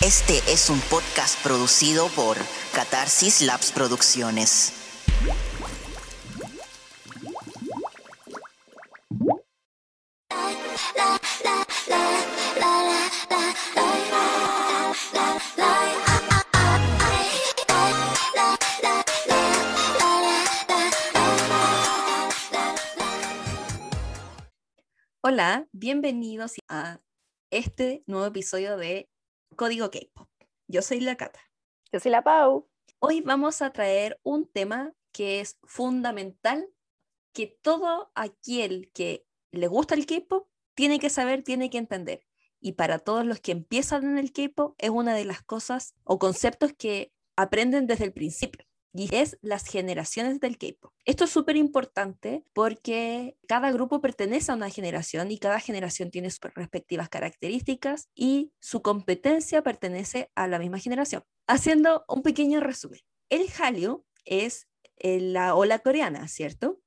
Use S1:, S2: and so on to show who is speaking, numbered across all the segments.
S1: Este es un podcast producido por Catarsis Labs Producciones.
S2: Hola, bienvenidos a este nuevo episodio de Código K-Pop. Yo soy la Cata.
S3: Yo soy la Pau.
S2: Hoy vamos a traer un tema que es fundamental, que todo aquel que le gusta el K-Pop tiene que saber, tiene que entender. Y para todos los que empiezan en el K-Pop es una de las cosas o conceptos que aprenden desde el principio y es las generaciones del K-pop. Esto es súper importante porque cada grupo pertenece a una generación y cada generación tiene sus respectivas características y su competencia pertenece a la misma generación. Haciendo un pequeño resumen, el Hallyu es eh, la ola coreana, ¿cierto?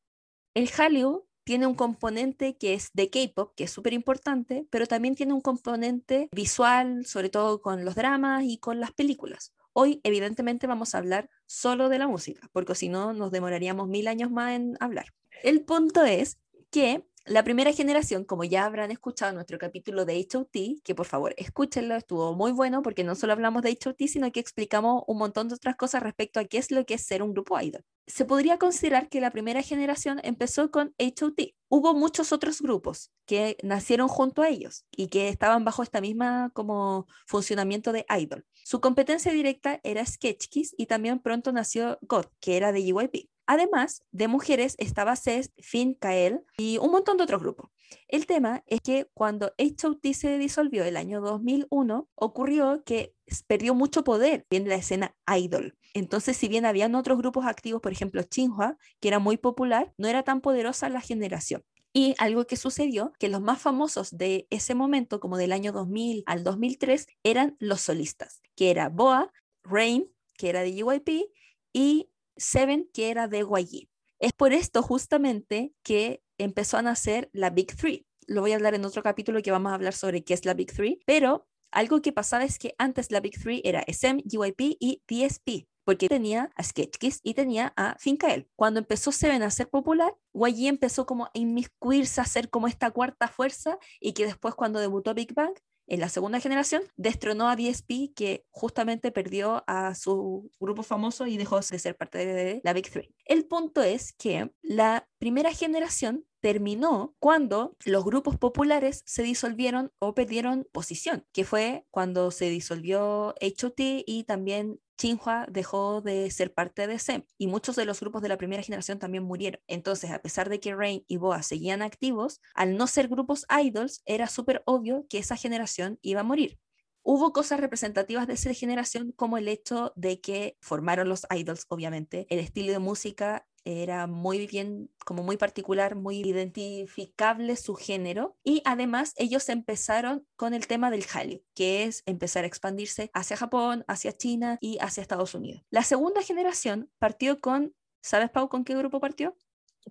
S2: El Hallyu tiene un componente que es de K-pop, que es súper importante, pero también tiene un componente visual, sobre todo con los dramas y con las películas. Hoy, evidentemente, vamos a hablar solo de la música, porque si no, nos demoraríamos mil años más en hablar. El punto es que la primera generación, como ya habrán escuchado nuestro capítulo de HOT, que por favor escúchenlo, estuvo muy bueno porque no solo hablamos de HOT, sino que explicamos un montón de otras cosas respecto a qué es lo que es ser un grupo idol. Se podría considerar que la primera generación empezó con HOT. Hubo muchos otros grupos que nacieron junto a ellos y que estaban bajo esta misma como funcionamiento de idol. Su competencia directa era Sketch Kiss y también pronto nació God, que era de JYP. Además de mujeres estaba CES, Finn, Kael y un montón de otros grupos. El tema es que cuando HOT se disolvió el año 2001, ocurrió que perdió mucho poder en la escena idol. Entonces, si bien habían otros grupos activos, por ejemplo, Chinhua, que era muy popular, no era tan poderosa la generación. Y algo que sucedió, que los más famosos de ese momento, como del año 2000 al 2003, eran los solistas, que era Boa, Rain, que era de JYP, y Seven, que era de YG. Es por esto justamente que empezó a nacer la Big Three. Lo voy a hablar en otro capítulo que vamos a hablar sobre qué es la Big Three, pero algo que pasaba es que antes la Big Three era SM, JYP y DSP, porque tenía a Sketch Kiss y tenía a Finkael. Cuando empezó Seven a ser popular, YG empezó como a inmiscuirse a ser como esta cuarta fuerza y que después cuando debutó Big Bang en la segunda generación, destronó a DSP, que justamente perdió a su grupo famoso y dejó de ser parte de la Big Three. El punto es que la primera generación terminó cuando los grupos populares se disolvieron o perdieron posición, que fue cuando se disolvió HOT y también Xinhua dejó de ser parte de SEM y muchos de los grupos de la primera generación también murieron. Entonces, a pesar de que Rain y Boa seguían activos, al no ser grupos idols, era súper obvio que esa generación iba a morir. Hubo cosas representativas de esa generación como el hecho de que formaron los idols, obviamente, el estilo de música era muy bien, como muy particular, muy identificable su género y además ellos empezaron con el tema del Hallyu, que es empezar a expandirse hacia Japón, hacia China y hacia Estados Unidos. La segunda generación partió con, ¿sabes Pau con qué grupo partió?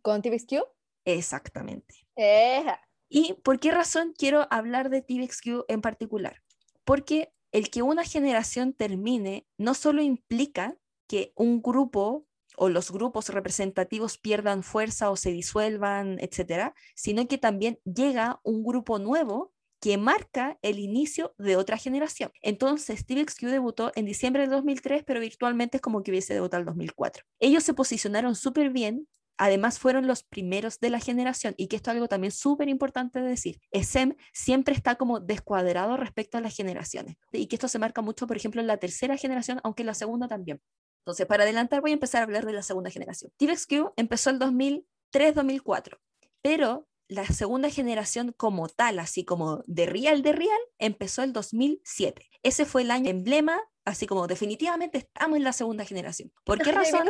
S3: ¿Con TVXQ?
S2: Exactamente.
S3: Eja.
S2: ¿Y por qué razón quiero hablar de TVXQ en particular? Porque el que una generación termine no solo implica que un grupo o los grupos representativos pierdan fuerza o se disuelvan, etcétera, sino que también llega un grupo nuevo que marca el inicio de otra generación. Entonces, TVXQ debutó en diciembre del 2003, pero virtualmente es como que hubiese debutado en 2004. Ellos se posicionaron súper bien, además fueron los primeros de la generación y que esto es algo también súper importante de decir. SM siempre está como descuadrado respecto a las generaciones y que esto se marca mucho, por ejemplo, en la tercera generación, aunque en la segunda también. Entonces, para adelantar, voy a empezar a hablar de la segunda generación. TVXQ empezó el 2003-2004, pero la segunda generación como tal, así como de real de real, empezó el 2007. Ese fue el año emblema así como definitivamente estamos en la segunda generación. ¿Por qué razón?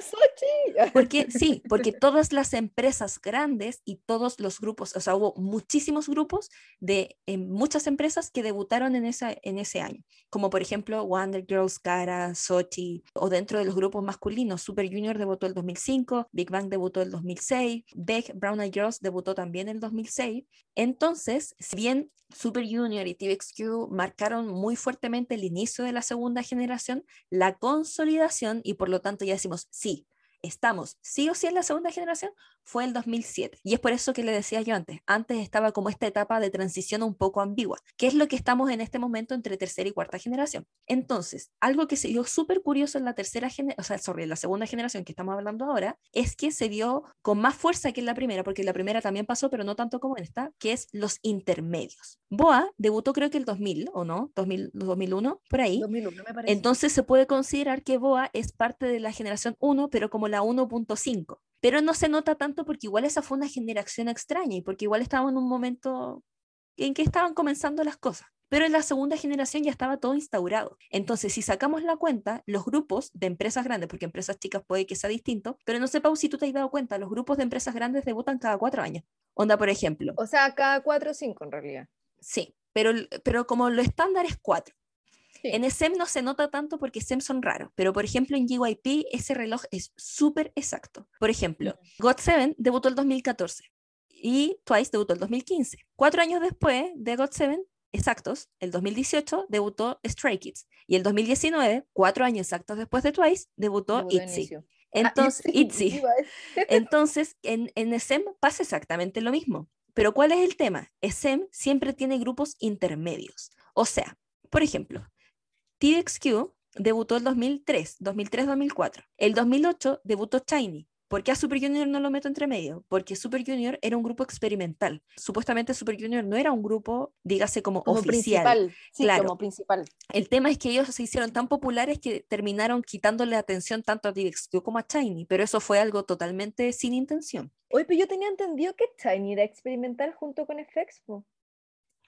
S2: Porque sí, porque todas las empresas grandes y todos los grupos, o sea, hubo muchísimos grupos de muchas empresas que debutaron en, esa, en ese año, como por ejemplo Wonder Girls, Cara, Sochi, o dentro de los grupos masculinos, Super Junior debutó el 2005, Big Bang debutó el 2006, Beck, Brown Eyed Girls debutó también el 2006. Entonces, si bien Super Junior y TVXQ marcaron muy fuertemente el inicio de la segunda generación, la consolidación y por lo tanto ya decimos, sí, estamos sí o sí en la segunda generación, fue el 2007. Y es por eso que le decía yo antes, antes estaba como esta etapa de transición un poco ambigua, que es lo que estamos en este momento entre tercera y cuarta generación. Entonces, algo que se dio súper curioso en la tercera generación, o sea, sobre la segunda generación que estamos hablando ahora, es que se dio con más fuerza que en la primera, porque la primera también pasó, pero no tanto como en esta, que es los intermedios. Boa debutó creo que el 2000, ¿o no? 2000, 2001, por ahí.
S3: 2001 me parece.
S2: Entonces se puede considerar que Boa es parte de la generación 1, pero como la 1.5. Pero no se nota tanto porque igual esa fue una generación extraña y porque igual estábamos en un momento en que estaban comenzando las cosas. Pero en la segunda generación ya estaba todo instaurado. Entonces, si sacamos la cuenta, los grupos de empresas grandes, porque empresas chicas puede que sea distinto, pero no sé, Pau, si tú te has dado cuenta, los grupos de empresas grandes debutan cada cuatro años. Onda, por ejemplo.
S3: O sea, cada cuatro o cinco en realidad.
S2: Sí, pero, pero como lo estándar es cuatro.
S3: Sí.
S2: En SEM no se nota tanto porque SEM son raros, pero por ejemplo en GYP ese reloj es súper exacto. Por ejemplo, GOT7 debutó el 2014 y Twice debutó el 2015. Cuatro años después de GOT7, exactos, el 2018 debutó Stray Kids y el 2019, cuatro años exactos después de Twice, debutó
S3: Debutó
S2: ITZY.
S3: inicio.
S2: Entonces,
S3: Ah,
S2: ITZY. Entonces, en, en SEM pasa exactamente lo mismo. Pero ¿cuál es el tema? SEM siempre tiene grupos intermedios. O sea, por ejemplo, TXQ debutó el 2003, 2003-2004. El 2008 debutó Shiny. ¿Por qué a Super Junior no lo meto entre medio? Porque Super Junior era un grupo experimental. Supuestamente Super Junior no era un grupo, dígase como,
S3: Como
S2: oficial.
S3: principal. Sí,
S2: claro.
S3: como principal.
S2: El tema es que ellos se hicieron tan populares que terminaron quitándole atención tanto a TXQ como a Shiny, pero eso fue algo totalmente sin intención.
S3: Oye, pero yo tenía entendido que Shiny era experimental junto con FX. po.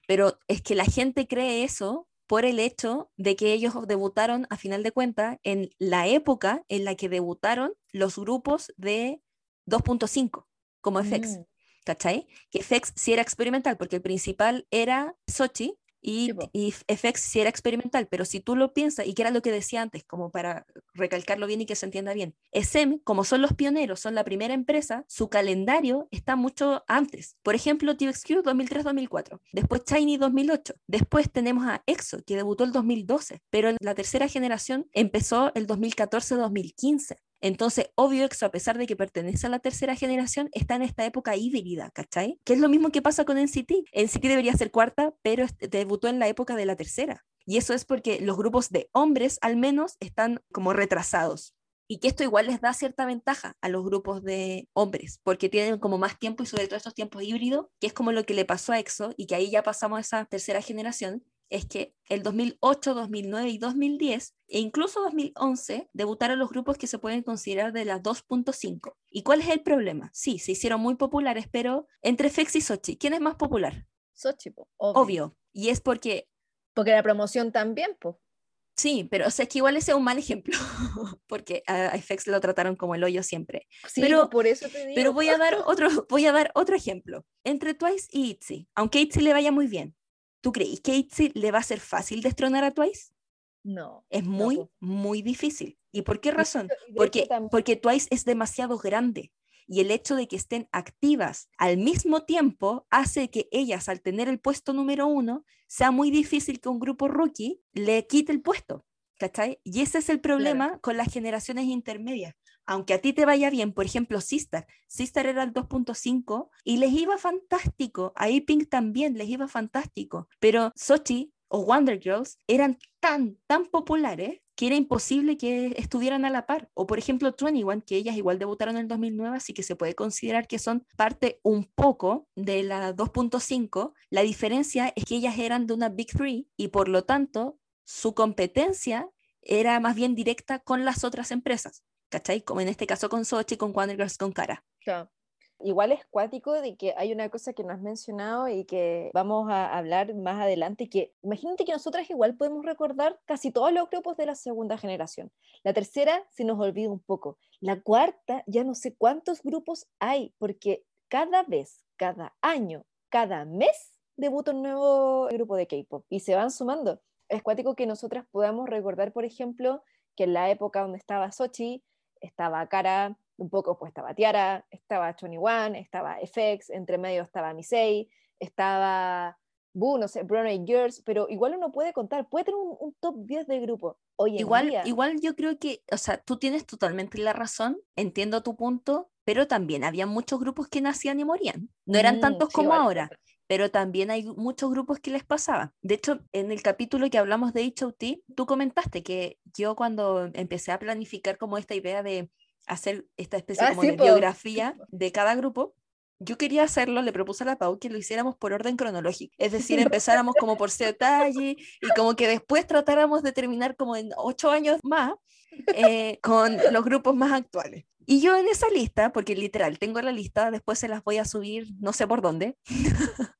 S2: Pero es que la gente cree eso por el hecho de que ellos debutaron, a final de cuentas, en la época en la que debutaron los grupos de 2.5, como FX,
S3: Mm,
S2: ¿cachai? Que FX sí era experimental, porque el principal era Sochi y, y FX sí era experimental, pero si tú lo piensas, y que era lo que decía antes, como para recalcarlo bien y que se entienda bien, SEM, como son los pioneros, son la primera empresa, su calendario está mucho antes. Por ejemplo, TVXQ 2003-2004, después Shiny 2008, después tenemos a EXO, que debutó el 2012, pero la tercera generación empezó el 2014-2015. Entonces, obvio EXO, a pesar de que pertenece a la tercera generación, está en esta época híbrida, ¿cachai? Que es lo mismo que pasa con NCT. NCT debería ser cuarta, pero debutó en la época de la tercera. Y eso es porque los grupos de hombres, al menos, están como retrasados. Y que esto igual les da cierta ventaja a los grupos de hombres, porque tienen como más tiempo y sobre todo estos tiempos híbridos, que es como lo que le pasó a EXO y que ahí ya pasamos a esa tercera generación, es que el 2008, 2009 y 2010, e incluso 2011, debutaron los grupos que se pueden considerar de las 2.5. ¿Y cuál es el problema? Sí, se hicieron muy populares, pero entre FX y Sochi, ¿quién es más popular?
S3: Sochi, obvio.
S2: Obvio. Y es porque
S3: Porque la promoción también, pues.
S2: Sí, pero o sea, es que igual ese es un mal ejemplo, porque a FX lo trataron como el hoyo siempre.
S3: Sí,
S2: Pero-
S3: po, por eso te digo.
S2: Pero voy a dar otro, voy a dar otro ejemplo. Entre Twice y ITZY, aunque ITZY le vaya muy bien, ¿tú crees que ITZY le va a ser fácil destronar a Twice?
S3: No.
S2: Es muy, muy difícil. ¿Y por qué razón? Porque, porque Twice es demasiado grande y el hecho de que estén activas al mismo tiempo hace que ellas, al tener el puesto número uno, sea muy difícil que un grupo rookie le quite el puesto. ¿Cachai? Y ese es el problema con las generaciones intermedias. Aunque a ti te vaya bien, por ejemplo, Sistar, Sistar era el 2.5 y les iba fantástico, a Pink también les iba fantástico, pero Sochi o Wonder Girls eran tan, tan populares que era imposible que estuvieran a la par. O por ejemplo 21, que ellas igual debutaron en el 2009, así que se puede considerar que son parte un poco de la 2.5. La diferencia es que ellas eran de una Big Three y por lo tanto su competencia era más bien directa con las otras empresas. ¿Cachai? Como en este caso con Sochi, con Wonder Girls, con Cara.
S3: Igual es cuático de que hay una cosa que no has mencionado y que vamos a hablar más adelante, que imagínate que nosotras igual podemos recordar casi todos los grupos de la segunda generación. La tercera se nos olvida un poco. La cuarta ya no sé cuántos grupos hay, porque cada vez, cada año, cada mes debuta un nuevo grupo de K-pop y se van sumando. Es cuático que nosotras podamos recordar, por ejemplo, que en la época donde estaba Sochi, estaba Cara, un poco pues estaba Tiara, estaba One, estaba FX, entre medio estaba Misei, estaba Boo, no sé, Brown Girls, pero igual uno puede contar, puede tener un, top 10 del grupo. Hoy
S2: igual,
S3: día.
S2: igual yo creo que, o sea, tú tienes totalmente la razón, entiendo tu punto, pero también había muchos grupos que nacían y morían. No eran
S3: Mm,
S2: tantos
S3: sí,
S2: como ahora, pero también hay muchos grupos que les pasaba. De hecho, en el capítulo que hablamos de HOT, tú comentaste que yo cuando empecé a planificar como esta idea de hacer esta especie
S3: Ah,
S2: como
S3: sí,
S2: de
S3: po.
S2: biografía de cada grupo, yo quería hacerlo, le propuse a la Pau que lo hiciéramos por orden cronológico, es decir, empezáramos como por detalle y como que después tratáramos de terminar como en ocho años más eh, con los grupos más actuales. Y yo en esa lista, porque literal tengo la lista, después se las voy a subir, no sé por dónde.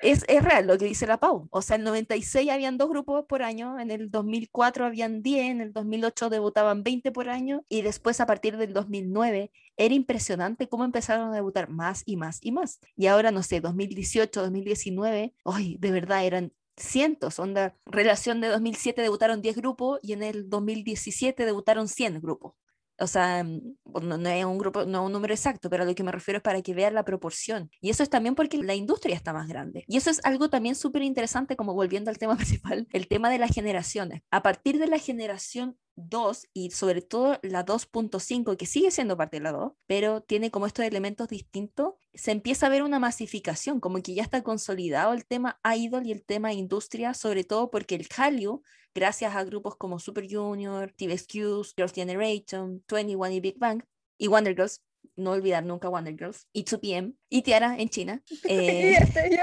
S2: es, es real lo que dice la Pau. O sea, en el 96 habían dos grupos por año, en el 2004 habían 10, en el 2008 debutaban 20 por año y después a partir del 2009 era impresionante cómo empezaron a debutar más y más y más. Y ahora, no sé, 2018, 2019, ay, de verdad eran cientos, onda, relación de 2007 debutaron 10 grupos y en el 2017 debutaron 100 grupos. O sea, mm, no, no es un grupo, no un número exacto, pero a lo que me refiero es para que vean la proporción. Y eso es también porque la industria está más grande. Y eso es algo también súper interesante, como volviendo al tema principal, el tema de las generaciones. A partir de la generación 2 y sobre todo la 2.5, que sigue siendo parte de la 2, pero tiene como estos elementos distintos, se empieza a ver una masificación, como que ya está consolidado el tema idol y el tema industria, sobre todo porque el Hallyu, gracias a grupos como Super Junior, TVXQ, Girls' Generation, 21 y Big Bang, y Wonder Girls, no olvidar nunca Wonder Girls, y 2PM, y Tiara en China. eh,
S3: Y este, y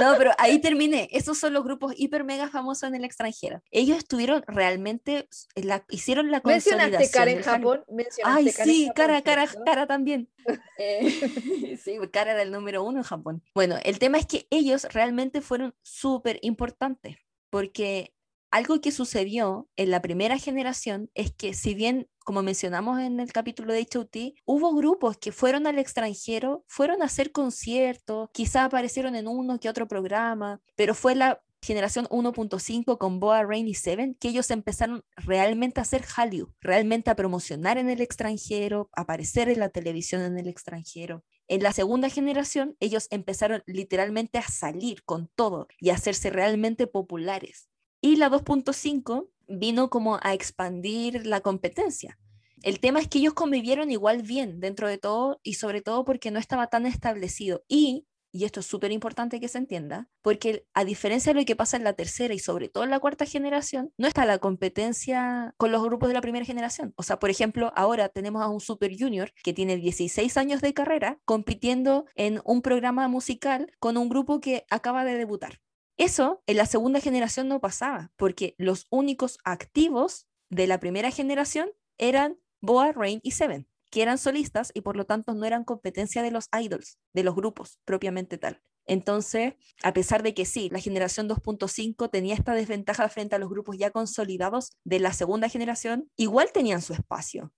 S2: no, pero ahí terminé. Esos son los grupos hiper mega famosos en el extranjero. Ellos estuvieron realmente, la, hicieron la consolidación.
S3: Mencionaste cara en. Japón. Mencionaste
S2: Ay,
S3: cara en
S2: sí,
S3: Japón,
S2: cara, cara,
S3: ¿cierto?
S2: cara también. Eh, sí, cara era el número uno en Japón. Bueno, el tema es que ellos realmente fueron súper importantes, porque algo que sucedió en la primera generación es que si bien, como mencionamos en el capítulo de HOT, hubo grupos que fueron al extranjero, fueron a hacer conciertos, quizás aparecieron en uno que otro programa, pero fue la generación 1.5 con Boa, Rain y Seven, que ellos empezaron realmente a hacer Hallyu, realmente a promocionar en el extranjero, aparecer en la televisión en el extranjero. En la segunda generación, ellos empezaron literalmente a salir con todo y a hacerse realmente populares. Y la 2.5 vino como a expandir la competencia. El tema es que ellos convivieron igual bien dentro de todo y sobre todo porque no estaba tan establecido. Y, y esto es súper importante que se entienda, porque a diferencia de lo que pasa en la tercera y sobre todo en la cuarta generación, no está la competencia con los grupos de la primera generación. O sea, por ejemplo, ahora tenemos a un Super Junior que tiene 16 años de carrera compitiendo en un programa musical con un grupo que acaba de debutar. Eso en la segunda generación no pasaba, porque los únicos activos de la primera generación eran Boa, Rain y Seven, que eran solistas y por lo tanto no eran competencia de los idols, de los grupos propiamente tal. Entonces, a pesar de que sí, la generación 2.5 tenía esta desventaja frente a los grupos ya consolidados de la segunda generación, igual tenían su espacio.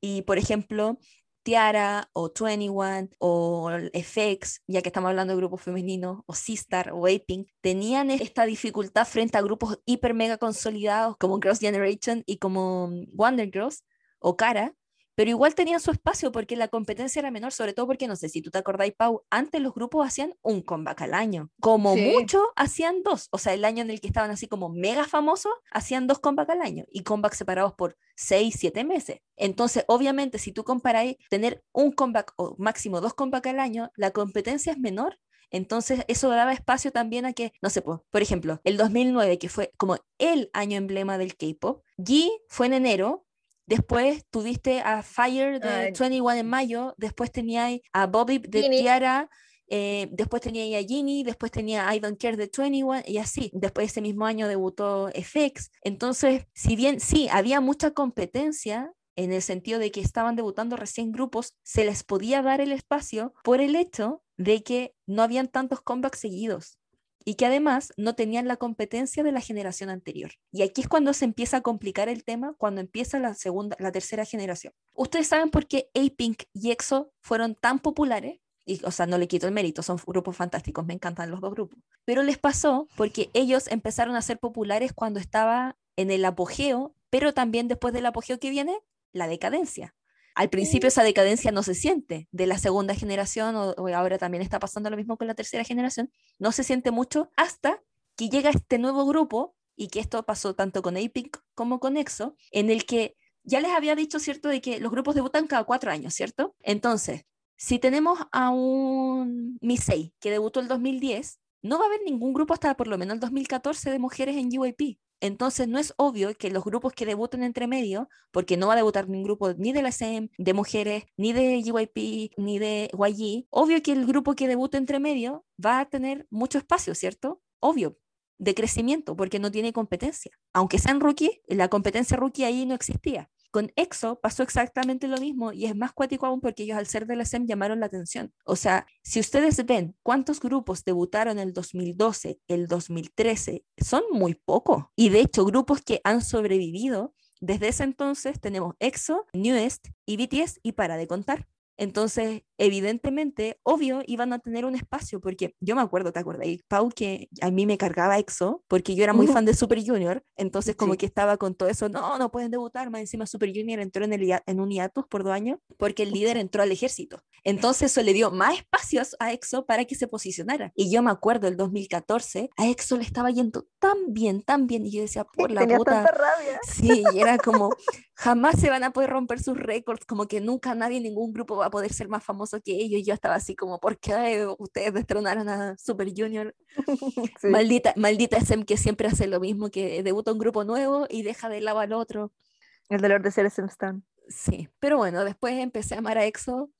S2: Y, por ejemplo, Tiara o 21 o FX, ya que estamos hablando de grupos femeninos, o Sistar o Aping, tenían esta dificultad frente a grupos hiper mega consolidados como Girls' Generation y como Wonder Girls o Cara, pero igual tenían su espacio porque la competencia era menor, sobre todo porque, no sé si tú te acordáis, Pau, antes los grupos hacían un comeback al año, como
S3: Sí.
S2: mucho hacían dos, o sea, el año en el que estaban así como mega famosos, hacían dos comebacks al año y comebacks separados por seis, siete meses. Entonces, obviamente, si tú comparáis tener un comeback o máximo dos comebacks al año, la competencia es menor. Entonces, eso daba espacio también a que, no sé, po, por ejemplo, el 2009, que fue como el año emblema del K-pop, G fue en enero, después tuviste a Fire de
S3: Ay.
S2: 21 en mayo, después tenía a Bobby de. Tiara, eh, después tenía a Ginny, después tenía I Don't Care de 21 y así. Después ese mismo año debutó FX. Entonces, si bien sí, había mucha competencia en el sentido de que estaban debutando recién grupos, se les podía dar el espacio por el hecho de que no habían tantos comebacks seguidos y que además no tenían la competencia de la generación anterior. Y aquí es cuando se empieza a complicar el tema, cuando empieza la segunda, la tercera generación. Ustedes saben por qué A-Pink y EXO fueron tan populares, y, o sea, no le quito el mérito, son grupos fantásticos, me encantan los dos grupos, pero les pasó porque ellos empezaron a ser populares cuando estaba en el apogeo, pero también después del apogeo que viene, la decadencia. Al principio esa decadencia no se siente de la segunda generación, o, o ahora también está pasando lo mismo con la tercera generación, no se siente mucho hasta que llega este nuevo grupo, y que esto pasó tanto con APIC como con EXO, en el que ya les había dicho, ¿cierto?, de que los grupos debutan cada cuatro años, ¿cierto? Entonces, si tenemos a un Misei que debutó el 2010, no va a haber ningún grupo hasta por lo menos el 2014 de mujeres en UAP. Entonces no es obvio que los grupos que debuten entre medio, porque no va a debutar ningún grupo ni de la SEM, de mujeres, ni de UYP, ni de YG, obvio que el grupo que debute entre medio va a tener mucho espacio, ¿cierto? Obvio, de crecimiento, porque no tiene competencia. Aunque sean rookie, la competencia rookie ahí no existía. Con EXO pasó exactamente lo mismo y es más cuático aún porque ellos al ser de la SEM llamaron la atención. O sea, si ustedes ven cuántos grupos debutaron el 2012, el 2013, son muy pocos. Y de hecho, grupos que han sobrevivido, desde ese entonces tenemos EXO, Newest y BTS y para de contar. Entonces, evidentemente, obvio, iban a tener un espacio, porque yo me acuerdo, ¿te acuerdas? Pau, que a mí me cargaba EXO, porque yo era muy fan de Super Junior, entonces como que estaba con todo eso, no, no pueden debutar, más encima Super Junior entró en, el, en un hiatus por dos años, porque el líder entró al ejército. Entonces eso le dio más espacios a EXO para que se posicionara. Y yo me acuerdo, el 2014, a EXO le estaba yendo tan bien, tan bien, y yo decía, por la
S3: Tenía
S2: puta...
S3: tanta rabia.
S2: Sí, y era como, jamás se van a poder romper sus récords, como que nunca nadie, ningún grupo va a poder ser más famoso que ellos. Y yo estaba así como, ¿por qué ustedes destronaron a Super Junior?
S3: Sí.
S2: Maldita, maldita SM que siempre hace lo mismo, que debuta un grupo nuevo y deja de lado al otro.
S3: El dolor de ser SM Stan.
S2: Sí, pero bueno, después empecé a amar a EXO,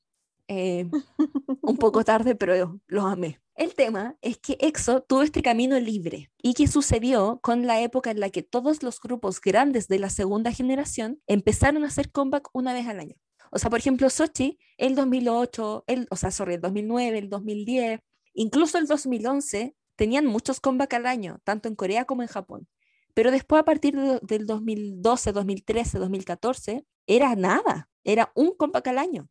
S2: eh, un poco tarde, pero los amé. El tema es que EXO tuvo este camino libre y que sucedió con la época en la que todos los grupos grandes de la segunda generación empezaron a hacer comeback una vez al año. O sea, por ejemplo, Sochi, el 2008, el, o sea, sorry, el 2009, el 2010, incluso el 2011, tenían muchos comeback al año, tanto en Corea como en Japón. Pero después, a partir de- del 2012, 2013, 2014, era nada, era un comeback al año.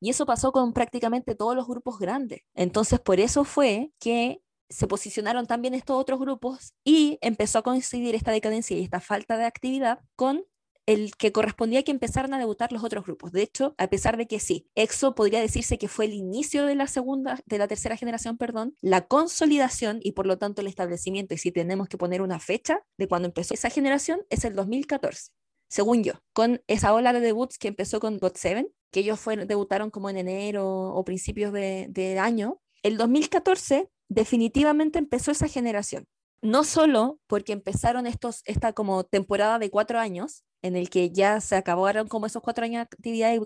S2: Y eso pasó con prácticamente todos los grupos grandes. Entonces, por eso fue que se posicionaron también estos otros grupos y empezó a coincidir esta decadencia y esta falta de actividad con el que correspondía que empezaran a debutar los otros grupos. De hecho, a pesar de que sí, EXO podría decirse que fue el inicio de la segunda, de la tercera generación, perdón, la consolidación y por lo tanto el establecimiento, y si tenemos que poner una fecha de cuando empezó esa generación, es el 2014 según yo, con esa ola de debuts que empezó con GOT7, que ellos debutaron como en enero o principios de, año, el 2014 definitivamente empezó esa generación. No solo porque empezaron estos, esta como temporada de cuatro años, en el que ya se acabaron como esos cuatro años de actividad y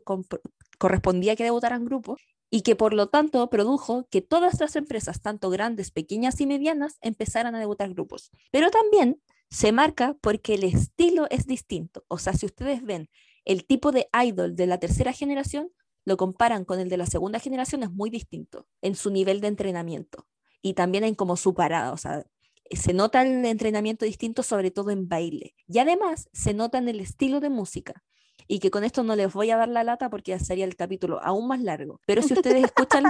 S2: correspondía que debutaran grupos, y que por lo tanto produjo que todas las empresas, tanto grandes, pequeñas y medianas, empezaran a debutar grupos. Pero también se marca porque el estilo es distinto. O sea, si ustedes ven el tipo de idol de la tercera generación, lo comparan con el de la segunda generación, es muy distinto en su nivel de entrenamiento y también en como su parada. O sea, se nota el entrenamiento distinto, sobre todo en baile. Y además se nota en el estilo de música. Y que con esto no les voy a dar la lata porque sería el capítulo aún más largo. Pero si ustedes escuchan,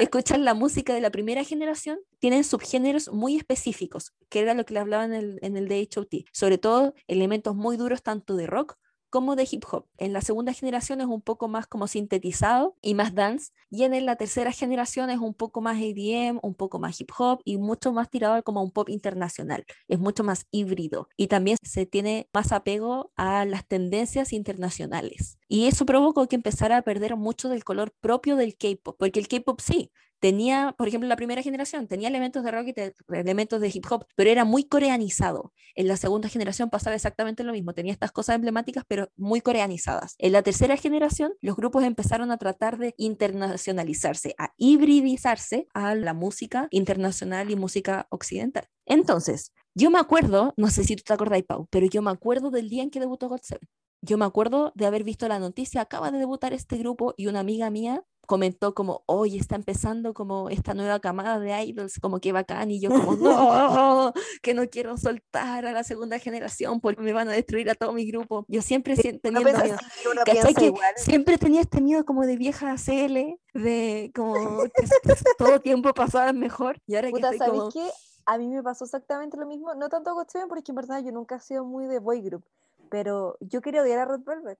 S2: escuchan la música de la primera generación, tienen subgéneros muy específicos, que era lo que le hablaba en el, en el de HOT. Sobre todo elementos muy duros tanto de rock como de hip hop. En la segunda generación es un poco más como sintetizado y más dance, y en la tercera generación es un poco más EDM, un poco más hip hop y mucho más tirado como a un pop internacional. Es mucho más híbrido y también se tiene más apego a las tendencias internacionales. Y eso provocó que empezara a perder mucho del color propio del K-pop, porque el K-pop sí, tenía, por ejemplo, la primera generación tenía elementos de rock y elementos de hip hop, pero era muy coreanizado. En la segunda generación pasaba exactamente lo mismo, tenía estas cosas emblemáticas, pero muy coreanizadas. En la tercera generación, los grupos empezaron a tratar de internacionalizarse, a hibridizarse a la música internacional y música occidental. Entonces, yo me acuerdo, no sé si tú te acordáis, Pau, pero yo me acuerdo del día en que debutó GOT7. Yo me acuerdo de haber visto la noticia, acaba de debutar este grupo y una amiga mía comentó como, hoy está empezando como esta nueva camada de idols, como que bacán, y yo como, no, que no quiero soltar a la segunda generación porque me van a destruir a todo mi grupo. Yo siempre sí,
S3: piensa
S2: miedo.
S3: así, uno
S2: ¿Cachai
S3: piensa
S2: que
S3: igual.
S2: siempre tenía este miedo como de vieja CL, de como que todo tiempo pasaba mejor, y ahora que
S3: Puta,
S2: estoy
S3: ¿sabéis
S2: como...
S3: qué? A mí me pasó exactamente lo mismo, no tanto con porque en verdad yo nunca he sido muy de boy group, pero yo quería odiar a Red Velvet.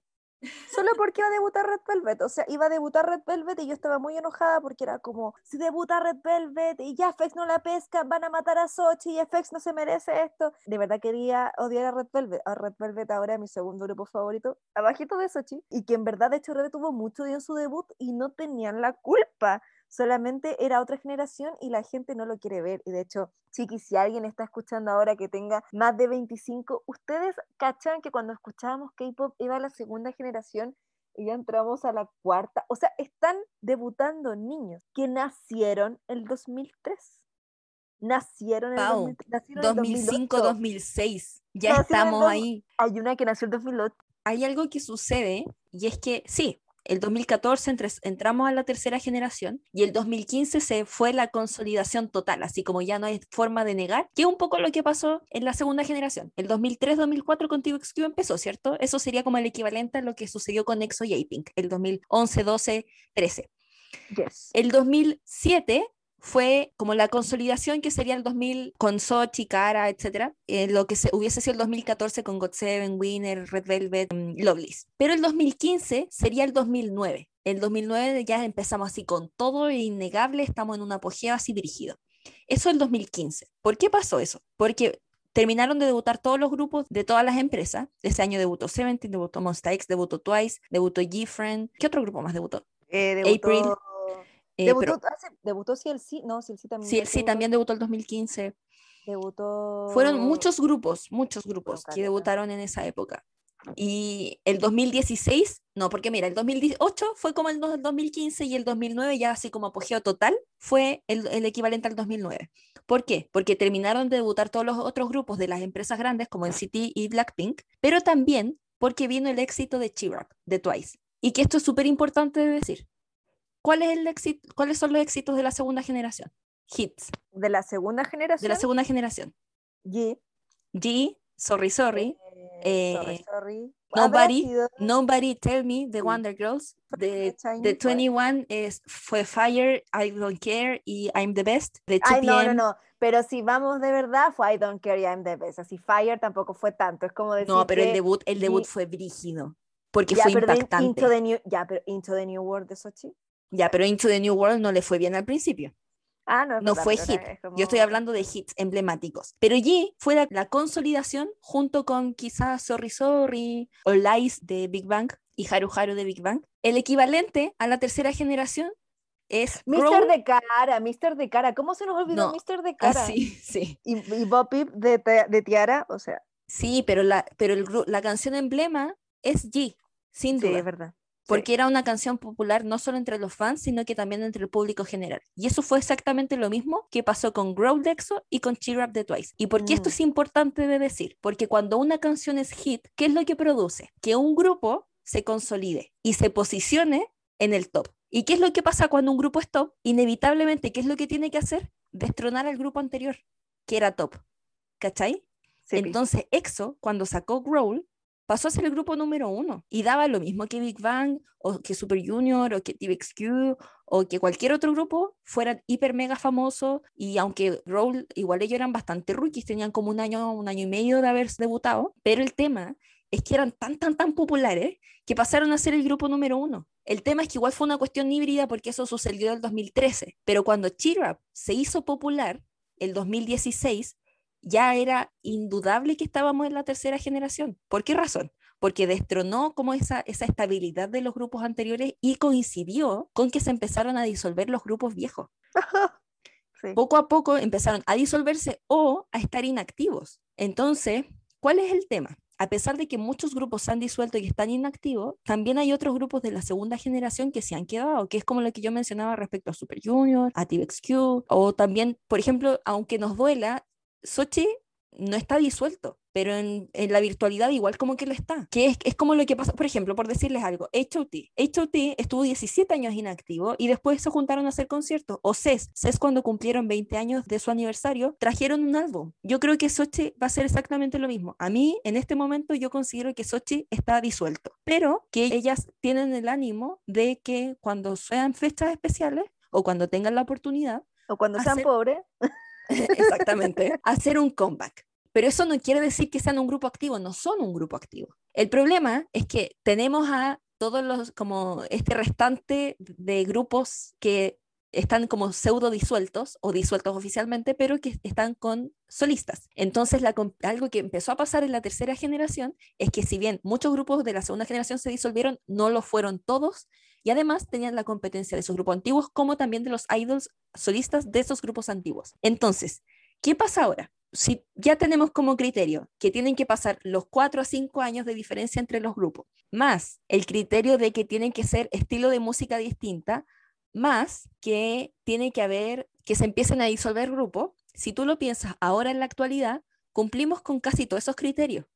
S3: solo porque iba a debutar Red Velvet. O sea, iba a debutar Red Velvet y yo estaba muy enojada porque era como, si debuta Red Velvet y ya FX no la pesca, van a matar a Sochi y FX no se merece esto. De verdad quería odiar a Red Velvet. A Red Velvet ahora es mi segundo grupo favorito, abajito de Sochi. Y que en verdad, de hecho, Red tuvo mucho odio en su debut y no tenían la culpa solamente era otra generación y la gente no lo quiere ver. Y de hecho, chiquis, si alguien está escuchando ahora que tenga más de 25, ustedes cachan que cuando escuchábamos K-pop iba a la segunda generación y ya entramos a la cuarta. O sea, están debutando niños que nacieron el 2003. Nacieron en
S2: Pau,
S3: el 2003,
S2: 2005, 2006. Ya estamos ahí.
S3: Hay una que nació en 2008.
S2: Hay algo que sucede y es que sí, el 2014 entramos a la tercera generación y el 2015 se fue la consolidación total, así como ya no hay forma de negar, que es un poco lo que pasó en la segunda generación. El 2003-2004 con TVXQ empezó, ¿cierto? Eso sería como el equivalente a lo que sucedió con EXO y A-Pink, el 2011, 12, 13.
S3: Yes.
S2: El 2007 fue como la consolidación que sería el 2000 con Sochi, Cara, etcétera, eh, lo que se, hubiese sido el 2014 con GOT7, Winner, Red Velvet, um, Loveless. Pero el 2015 sería el 2009. El 2009 ya empezamos así con todo innegable, estamos en un apogeo así dirigido. Eso el 2015. ¿Por qué pasó eso? Porque terminaron de debutar todos los grupos de todas las empresas. Ese año debutó Seventeen, debutó Monsta X, debutó Twice, debutó G-Friend. ¿Qué otro grupo más debutó?
S3: Eh, debutó...
S2: April. Eh,
S3: debutó,
S2: pero-
S3: sí, debutó CLC, no, CLC también.
S2: Sí, él sí,
S3: debutó-
S2: también debutó el 2015.
S3: Debutó.
S2: Fueron muchos grupos, muchos grupos que debutaron en esa época. Y el 2016, no, porque mira, el 2018 fue como el do- 2015 y el 2009 ya así como apogeo total fue el, el equivalente al 2009. ¿Por qué? Porque terminaron de debutar todos los otros grupos de las empresas grandes como NCT y Blackpink, pero también porque vino el éxito de Chirap, de Twice. Y que esto es súper importante de decir. ¿Cuál es el éxito, ¿Cuáles son los éxitos de la segunda generación? Hits,
S3: De la segunda
S2: de
S3: generación.
S2: la segunda generación.
S3: G.
S2: G, Sorry Sorry,
S3: eh, sorry,
S2: eh,
S3: sorry.
S2: Nobody, Nobody Tell Me, The. Wonder Girls,
S3: de
S2: The, the
S3: Wall.
S2: 21 es, fue Fire, I Don't Care y I'm the Best, The 2
S3: Ay, no, no, no. Pero si vamos de verdad, fue I Don't Care, I'm the Best. Así Fire tampoco fue tanto. Es como decir.
S2: No, pero el
S3: que-
S2: debut, el debut
S3: G-
S2: fue brígido, porque
S3: ya,
S2: fue
S3: de
S2: impactante.
S3: Into the New, ya, pero Into the New World de Sochi.
S2: Ya, pero Into the New World no le fue bien al principio.
S3: Ah, no,
S2: No fue hit.
S3: es
S2: Yo estoy
S3: como-
S2: hablando de hits emblemáticos. Pero G fue la, la consolidación junto con quizás Sorry Sorry o Lies de Big Bang y Haru Haru de Big Bang. El equivalente a la tercera generación es
S3: Mr.
S2: Grow-
S3: de cara, Mr. de cara. ¿Cómo se nos olvidó
S2: No,
S3: Mr. de
S2: Ah,
S3: cara?
S2: sí, sí.
S3: Y, y Bob de, de Tiara, o sea,
S2: Sí, pero la, pero el, la canción emblema es G, sin
S3: sí,
S2: duda.
S3: es verdad. Sí.
S2: porque era una canción popular no solo entre los fans, sino que también entre el público general. Y eso fue exactamente lo mismo que pasó con Grow de EXO y con Cheer Up de Twice. ¿Y por qué esto
S3: Mm.
S2: es importante de decir? Porque cuando una canción es hit, ¿qué es lo que produce? Que un grupo se consolide y se posicione en el top. ¿Y qué es lo que pasa cuando un grupo es top? Inevitablemente, ¿qué es lo que tiene que hacer? Destronar al grupo anterior, que era top. ¿Cachai?
S3: Sí.
S2: Entonces, EXO, cuando sacó Growl, pasó a ser el grupo número uno y daba lo mismo que Big Bang o que Super Junior o que TVXQ o que cualquier otro grupo fueran hiper mega famosos y aunque Growl igual ellos eran bastante rookies, tenían como un año, un año y medio de haber debutado, pero el tema es que eran tan, tan, tan populares que pasaron a ser el grupo número uno. El tema es que igual fue una cuestión híbrida porque eso sucedió en el 2013, pero cuando Cheer Up se hizo popular, el 2016, ya era indudable que estábamos en la tercera generación. ¿Por qué razón? Porque destronó como esa, esa estabilidad de los grupos anteriores y coincidió con que se empezaron a disolver los grupos viejos.
S3: Sí.
S2: Poco a poco empezaron a disolverse o a estar inactivos. Entonces, ¿cuál es el tema? A pesar de que muchos grupos se han disuelto y están inactivos, también hay otros grupos de la segunda generación que se han quedado, que es como lo que yo mencionaba respecto a Super Junior, a TVXQ, o también, por ejemplo, aunque nos duela, Sochi no está disuelto, pero en, en la virtualidad igual como que lo está. Que es, es como lo que pasa, por ejemplo, por decirles algo, HOT. HOT estuvo 17 años inactivo y después se juntaron a hacer conciertos. O CES, CES cuando cumplieron 20 años de su aniversario, trajeron un álbum. Yo creo que Sochi va a ser exactamente lo mismo. A mí, en este momento, yo considero que Sochi está disuelto, pero que ellas tienen el ánimo de que cuando sean fechas especiales o cuando tengan la oportunidad,
S3: O cuando sean
S2: hacer-
S3: pobres.
S2: exactamente, hacer un comeback. Pero eso no quiere decir que sean un grupo activo, no son un grupo activo. El problema es que tenemos a todos los, como este restante de grupos que están como pseudo disueltos o disueltos oficialmente, pero que están con solistas. Entonces, algo que empezó a pasar en la tercera generación es que si bien muchos grupos de la segunda generación se disolvieron, no lo fueron todos y además tenían la competencia de esos grupos antiguos como también de los idols solistas de esos grupos antiguos. Entonces, ¿qué pasa ahora? si ya tenemos como criterio que tienen que pasar los cuatro a cinco años de diferencia entre los grupos, más el criterio de que tienen que ser estilo de música distinta, más que tiene que haber, que se empiecen a disolver grupos, si tú lo piensas ahora en la actualidad, cumplimos con casi todos esos criterios,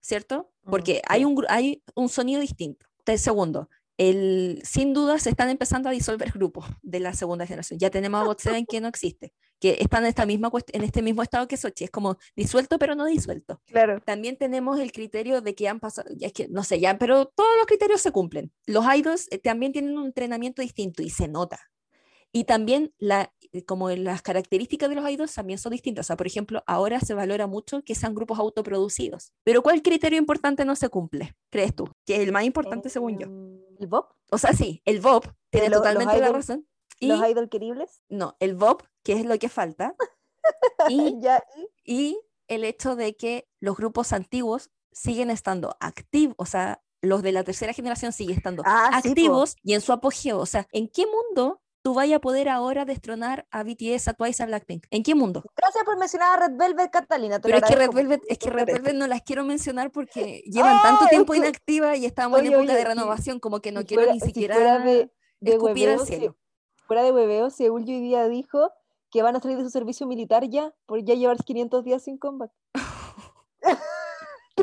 S2: ¿cierto? Mm, Porque hay, un, hay un sonido distinto. El segundo, el, sin duda se están empezando a disolver grupos de la segunda generación. Ya tenemos a Bot que no existe, que están en, esta misma, en este mismo estado que Sochi, es como disuelto pero no disuelto.
S3: Claro.
S2: También tenemos el criterio de que han pasado, ya es que no sé, ya, pero todos los criterios se cumplen. Los idols eh, también tienen un entrenamiento distinto y se nota. Y también la, eh, como las características de los idols también son distintas. O sea, por ejemplo, ahora se valora mucho que sean grupos autoproducidos. Pero ¿cuál criterio importante no se cumple? ¿Crees tú? Que es el más importante según yo.
S3: ¿El Bob?
S2: O sea, sí, el Bob tiene totalmente la razón.
S3: ¿Los idol queribles?
S2: No, el Bob, que es lo que falta. y, y el hecho de que los grupos antiguos siguen estando activos, o sea, los de la tercera generación siguen estando ah, activos y en su apogeo. O sea, ¿en qué mundo tú vayas a poder ahora destronar a BTS, a Twice, a Blackpink? ¿En qué mundo?
S3: Gracias por mencionar a Red Velvet, Catalina.
S2: Pero es que Red Velvet, es que Red Velvet no las quiero mencionar porque llevan tanto tiempo inactiva y estamos en época de renovación, como que no quiero ni siquiera de, escupir al cielo
S3: fuera de hueveo, Seúl hoy día dijo que van a salir de su servicio militar ya, por ya llevar 500 días sin combate.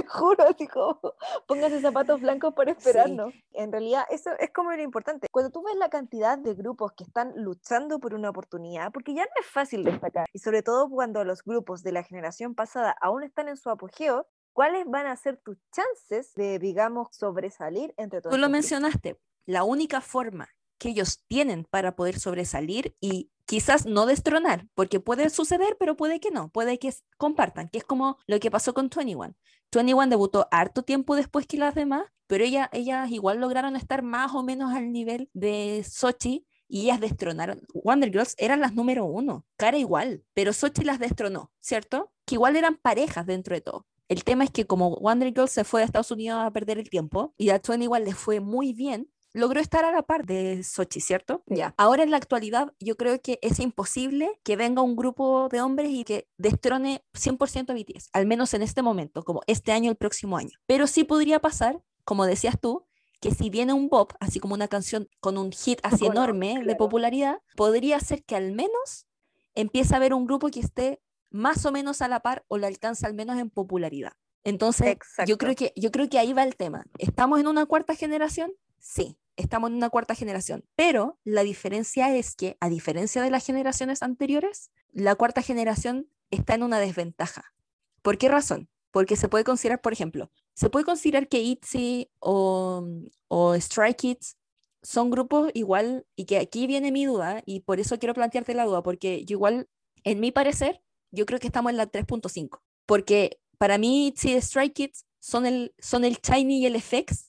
S3: Te juro, así como, pónganse zapatos blancos para esperarnos. En realidad, eso es como lo importante. Cuando tú ves la cantidad de grupos que están luchando por una oportunidad, porque ya no es fácil destacar, y sobre todo cuando los grupos de la generación pasada aún están en su apogeo, ¿cuáles van a ser tus chances de, digamos, sobresalir entre todos?
S2: Tú lo mencionaste, la única forma que ellos tienen para poder sobresalir y quizás no destronar, porque puede suceder, pero puede que no, puede que compartan, que es como lo que pasó con 21. 21 debutó harto tiempo después que las demás, pero ella, ellas igual lograron estar más o menos al nivel de Sochi y ellas destronaron. Wonder Girls eran las número uno, cara igual, pero Sochi las destronó, ¿cierto? Que igual eran parejas dentro de todo. El tema es que como Wonder Girls se fue a Estados Unidos a perder el tiempo y a 21 les fue muy bien, logró estar a la par de Sochi, ¿cierto? Ya. Ahora en la actualidad yo creo que es imposible que venga un grupo de hombres y que destrone 100% a BTS, al menos en este momento, como este año, el próximo año. Pero sí podría pasar, como decías tú, que si viene un pop, así como una canción con un hit así enorme de popularidad, podría ser que al menos empiece a haber un grupo que esté más o menos a la par o lo alcance al menos en popularidad. Entonces, yo creo, que, yo creo que ahí va el tema. ¿Estamos en una cuarta generación? Sí estamos en una cuarta generación, pero la diferencia es que, a diferencia de las generaciones anteriores, la cuarta generación está en una desventaja. ¿Por qué razón? Porque se puede considerar, por ejemplo, se puede considerar que ITZY o, o Stray Kids son grupos igual, y que aquí viene mi duda, y por eso quiero plantearte la duda, porque yo igual, en mi parecer, yo creo que estamos en la 3.5, porque para mí ITZY y Stray Kids son el, son el Shiny y el FX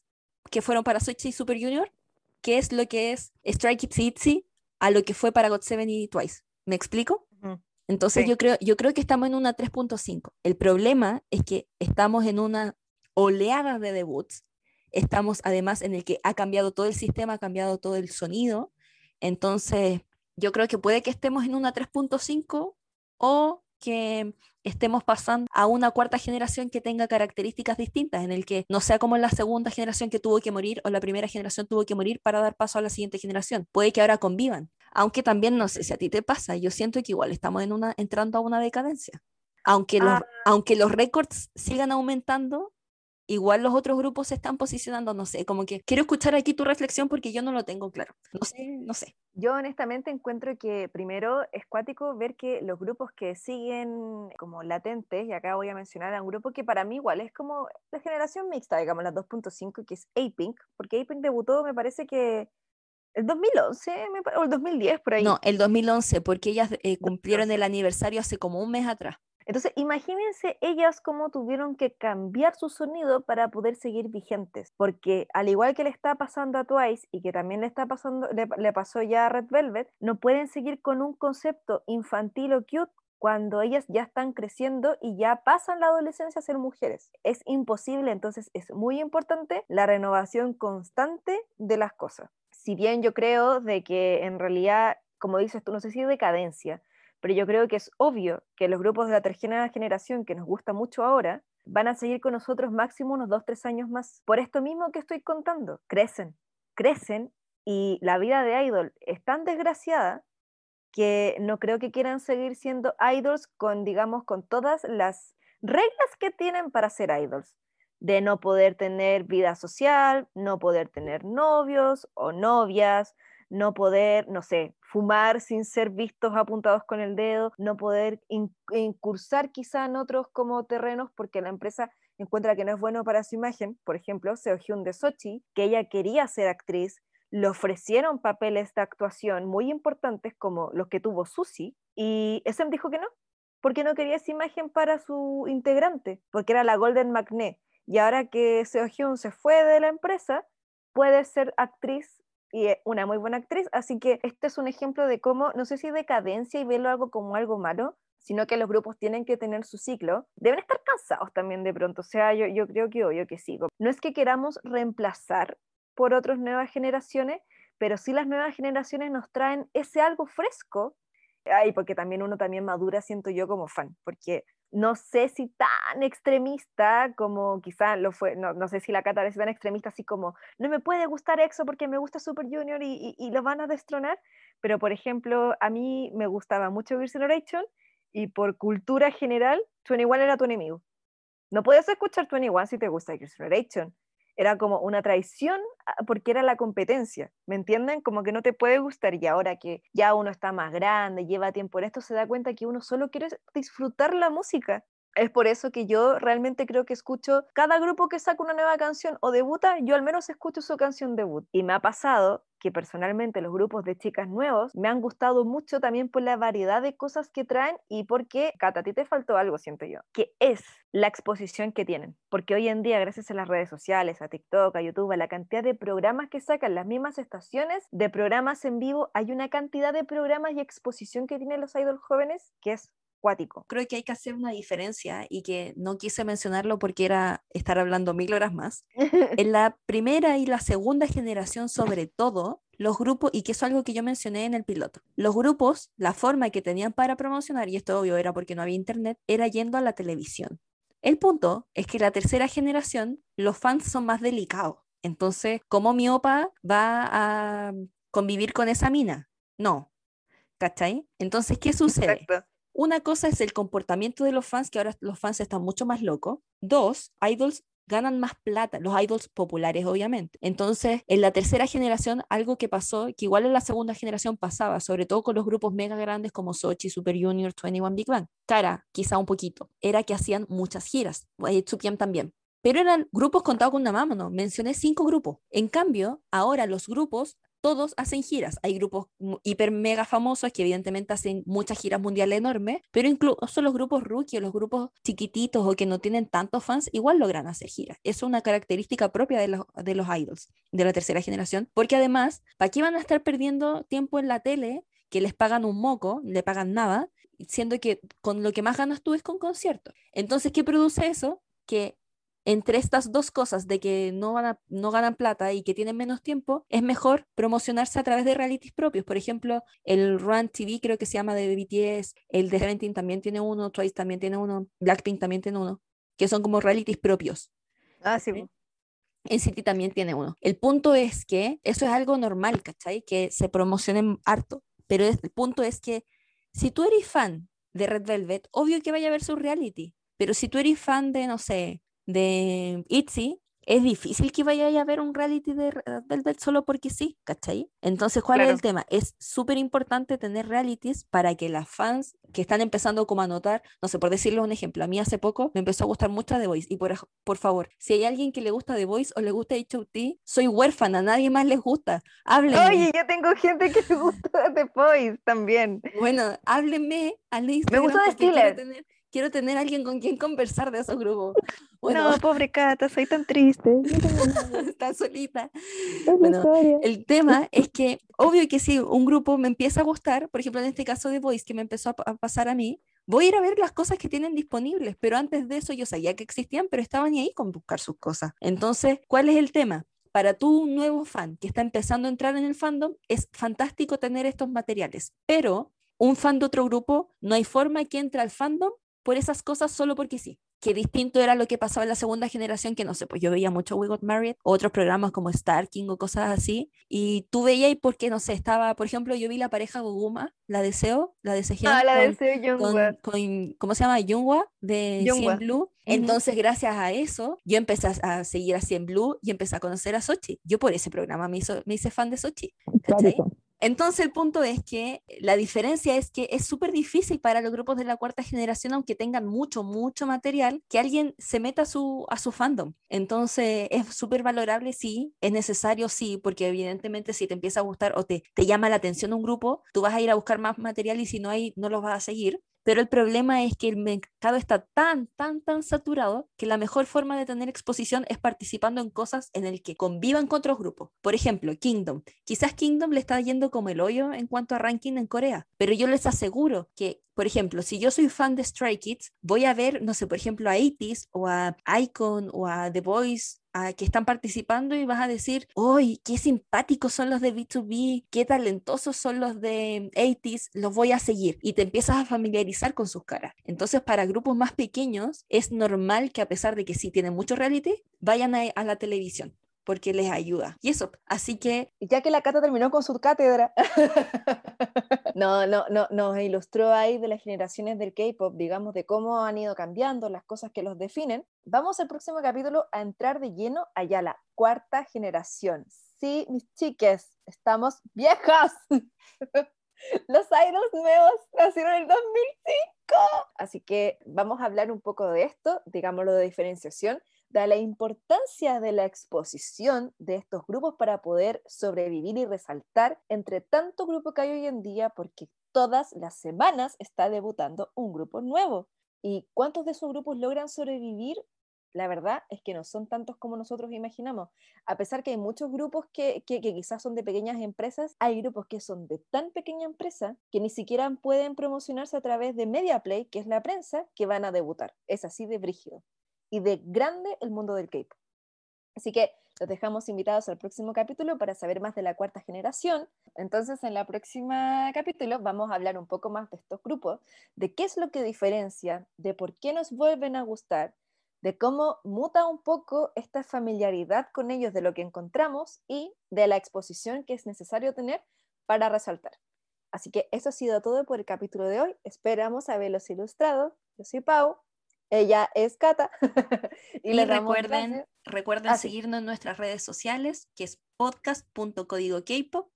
S2: que fueron para Sochi y Super Junior, qué es lo que es Strike It Itzy a lo que fue para GOT7 y Twice. ¿Me explico? Entonces yo, creo, yo creo que estamos en una 3.5. El problema es que estamos en una oleada de debuts. Estamos además en el que ha cambiado todo el sistema, ha cambiado todo el sonido. Entonces yo creo que puede que estemos en una 3.5 o que estemos pasando a una cuarta generación que tenga características distintas, en el que no sea como la segunda generación que tuvo que morir o la primera generación tuvo que morir para dar paso a la siguiente generación. Puede que ahora convivan, aunque también no sé si a ti te pasa, yo siento que igual estamos en una, entrando a una decadencia. Aunque los, ah. aunque los récords sigan aumentando, igual los otros grupos se están posicionando, no sé, como que quiero escuchar aquí tu reflexión porque yo no lo tengo claro. No sé, no sé.
S3: Yo honestamente encuentro que primero es cuático ver que los grupos que siguen como latentes, y acá voy a mencionar a un grupo que para mí igual es como la generación mixta, digamos, la 2.5, que es A-Pink, porque A-Pink debutó, me parece que el 2011 o el 2010 por ahí.
S2: No, el 2011, porque ellas eh, cumplieron el aniversario hace como un mes atrás.
S3: Entonces, imagínense ellas cómo tuvieron que cambiar su sonido para poder seguir vigentes, porque al igual que le está pasando a Twice y que también le está pasando, le, pasó ya a Red Velvet, no pueden seguir con un concepto infantil o cute cuando ellas ya están creciendo y ya pasan la adolescencia a ser mujeres. Es imposible, entonces es muy importante la renovación constante de las cosas. Si bien yo creo de que en realidad, como dices tú, no sé si decadencia, pero yo creo que es obvio que los grupos de la tercera generación que nos gusta mucho ahora van a seguir con nosotros máximo unos dos, tres años más. Por esto mismo que estoy contando, crecen, crecen y la vida de idol es tan desgraciada que no creo que quieran seguir siendo idols con, digamos, con todas las reglas que tienen para ser idols, de no poder tener vida social, no poder tener novios o novias, no poder, no sé, fumar sin ser vistos apuntados con el dedo, no poder incursar quizá en otros como terrenos porque la empresa encuentra que no es bueno para su imagen. Por ejemplo, Seo Hyun de Sochi, que ella quería ser actriz, le ofrecieron papeles de actuación muy importantes como los que tuvo Susi y SM dijo que no, porque no quería esa imagen para su integrante, porque era la Golden Magnet. Y ahora que Seo Hyun se fue de la empresa, puede ser actriz y una muy buena actriz. Así que este es un ejemplo de cómo, no sé si decadencia y verlo algo como algo malo, sino que los grupos tienen que tener su ciclo. Deben estar cansados también de pronto. O sea, yo, yo creo que yo que sí. No es que queramos reemplazar por otras nuevas generaciones, pero sí las nuevas generaciones nos traen ese algo fresco. Ay, porque también uno también madura, siento yo como fan, porque no sé si tan extremista como quizá lo fue, no, no sé si la Cata es tan extremista así como, no me puede gustar EXO porque me gusta Super Junior y, y, lo van a destronar, pero por ejemplo, a mí me gustaba mucho Girls' Generation y por cultura general, 21 era tu enemigo. No puedes escuchar 21 si te gusta Girls' Generation, era como una traición ah, porque era la competencia, ¿me entienden? Como que no te puede gustar y ahora que ya uno está más grande, lleva tiempo en esto, se da cuenta que uno solo quiere disfrutar la música es por eso que yo realmente creo que escucho cada grupo que saca una nueva canción o debuta, yo al menos escucho su canción debut. Y me ha pasado que personalmente los grupos de chicas nuevos me han gustado mucho también por la variedad de cosas que traen y porque, Cata, a ti te faltó algo, siento yo, que es la exposición que tienen. Porque hoy en día, gracias a las redes sociales, a TikTok, a YouTube, a la cantidad de programas que sacan las mismas estaciones de programas en vivo, hay una cantidad de programas y exposición que tienen los idols jóvenes que es
S2: Creo que hay que hacer una diferencia y que no quise mencionarlo porque era estar hablando mil horas más. en la primera y la segunda generación, sobre todo, los grupos, y que es algo que yo mencioné en el piloto, los grupos, la forma que tenían para promocionar, y esto obvio era porque no había internet, era yendo a la televisión. El punto es que la tercera generación, los fans son más delicados. Entonces, ¿cómo mi opa va a convivir con esa mina? No. ¿Cachai? Entonces, ¿qué sucede? Una cosa es el comportamiento de los fans, que ahora los fans están mucho más locos. Dos, idols ganan más plata, los idols populares obviamente. Entonces, en la tercera generación, algo que pasó, que igual en la segunda generación pasaba, sobre todo con los grupos mega grandes como Sochi, Super Junior, 21 Big Bang, cara, quizá un poquito, era que hacían muchas giras, Tsupiam también. Pero eran grupos contados con una mano, ¿no? mencioné cinco grupos. En cambio, ahora los grupos todos hacen giras. Hay grupos hiper mega famosos que evidentemente hacen muchas giras mundiales enormes, pero incluso los grupos rookie los grupos chiquititos o que no tienen tantos fans igual logran hacer giras. Es una característica propia de los, de los idols de la tercera generación, porque además, ¿para qué van a estar perdiendo tiempo en la tele que les pagan un moco, le pagan nada, siendo que con lo que más ganas tú es con conciertos? Entonces, ¿qué produce eso? Que entre estas dos cosas de que no, van a, no ganan plata y que tienen menos tiempo, es mejor promocionarse a través de realities propios. Por ejemplo, el Run TV creo que se llama de BTS, el de Seventeen también tiene uno, Twice también tiene uno, Blackpink también tiene uno, que son como realities propios.
S3: Ah, sí.
S2: En City también tiene uno. El punto es que eso es algo normal, ¿cachai? Que se promocionen harto. Pero el punto es que si tú eres fan de Red Velvet, obvio que vaya a ver su reality. Pero si tú eres fan de, no sé, de ITZY, es difícil que vaya a ver un reality de Velvet solo porque sí, ¿cachai? Entonces, ¿cuál es el tema? Es súper importante tener realities para que las fans que están empezando como a notar, no sé, por decirles un ejemplo, a mí hace poco me empezó a gustar mucho The Voice y por, por favor, si hay alguien que le gusta The Voice o le gusta HOT, soy huérfana, nadie más les gusta, háblenme.
S3: Oye, yo tengo gente que le gusta The Voice también.
S2: Bueno, háblenme al
S3: Instagram. Me gusta The Steelers
S2: quiero tener alguien con quien conversar de esos grupos.
S4: Bueno, no, pobre Cata, soy tan triste.
S2: Está solita. Bueno, el tema es que, obvio que si un grupo me empieza a gustar, por ejemplo, en este caso de Voice, que me empezó a pasar a mí, voy a ir a ver las cosas que tienen disponibles, pero antes de eso yo sabía que existían, pero estaban ahí con buscar sus cosas. Entonces, ¿cuál es el tema? Para tu nuevo fan que está empezando a entrar en el fandom, es fantástico tener estos materiales, pero un fan de otro grupo, no hay forma que entre al fandom por esas cosas solo porque sí que distinto era lo que pasaba en la segunda generación, que no sé, pues yo veía mucho We Got Married, otros programas como Star King o cosas así, y tú veías porque, no sé, estaba, por ejemplo, yo vi la pareja Goguma, la deseo, la de
S4: ah, la con,
S2: con, ¿cómo se llama? Yunghwa, de Cien Blue. Entonces, gracias a eso, yo empecé a seguir a Cien Blue y empecé a conocer a Sochi. Yo por ese programa me, hizo, me hice fan de Sochi. ¿cachai? Entonces el punto es que la diferencia es que es súper difícil para los grupos de la cuarta generación, aunque tengan mucho, mucho material, que alguien se meta a su, fandom. Entonces es súper valorable, sí, es necesario, sí, porque evidentemente si te empieza a gustar o te, te llama la atención un grupo, tú vas a ir a buscar más material y si no hay, no los vas a seguir pero el problema es que el mercado está tan, tan, tan saturado que la mejor forma de tener exposición es participando en cosas en el que convivan con otros grupos. Por ejemplo, Kingdom. Quizás Kingdom le está yendo como el hoyo en cuanto a ranking en Corea, pero yo les aseguro que por ejemplo, si yo soy fan de Stray Kids, voy a ver, no sé, por ejemplo, a 80s o a Icon o a The Que están participando y vas a decir, ¡ay, qué simpáticos son los de B2B! ¡Qué talentosos son los de 80s! Los voy a seguir. Y te empiezas a familiarizar con sus caras. Entonces, para grupos más pequeños, es normal que a pesar de que sí tienen mucho reality, vayan a la televisión porque les ayuda. Y eso, así que...
S3: Ya que la Cata terminó con su cátedra, no, no, no, nos ilustró ahí de las generaciones del K-Pop, digamos, de cómo han ido cambiando las cosas que los definen. Vamos al próximo capítulo a entrar de lleno allá la cuarta generación. Sí, mis chiques, estamos viejas. Los idols nuevos nacieron en el 2005. Así que vamos a hablar un poco de esto, digámoslo de diferenciación, da la importancia de la exposición de estos grupos para poder sobrevivir y resaltar entre tanto grupo que hay hoy en día, porque todas las semanas está debutando un grupo nuevo. ¿Y cuántos de esos grupos logran sobrevivir? La verdad es que no son tantos como nosotros imaginamos. A pesar que hay muchos grupos que, que, quizás son de pequeñas empresas, hay grupos que son de tan pequeña empresa que ni siquiera pueden promocionarse a través de Mediaplay, que es la prensa, que van a debutar. Es así de brígido y de grande el mundo del K-pop. Así que los dejamos invitados al próximo capítulo para saber más de la cuarta generación. Entonces, en la próxima capítulo vamos a hablar un poco más de estos grupos, de qué es lo que diferencia, de por qué nos vuelven a gustar, de cómo muta un poco esta familiaridad con ellos de lo que encontramos y de la exposición que es necesario tener para resaltar. Así que eso ha sido todo por el capítulo de hoy. Esperamos haberlos ilustrado. Yo soy Pau. Ella es Cata.
S2: y, les recuerden, recuerden seguirnos en nuestras redes sociales, que es podcast.código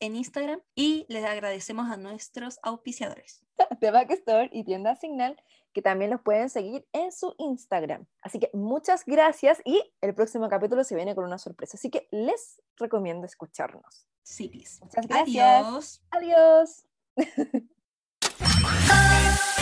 S2: en Instagram. Y les agradecemos a nuestros auspiciadores.
S3: De Backstore y Tienda Signal, que también los pueden seguir en su Instagram. Así que muchas gracias y el próximo capítulo se viene con una sorpresa. Así que les recomiendo escucharnos.
S2: Sí,
S3: Muchas gracias. Adiós. Adiós.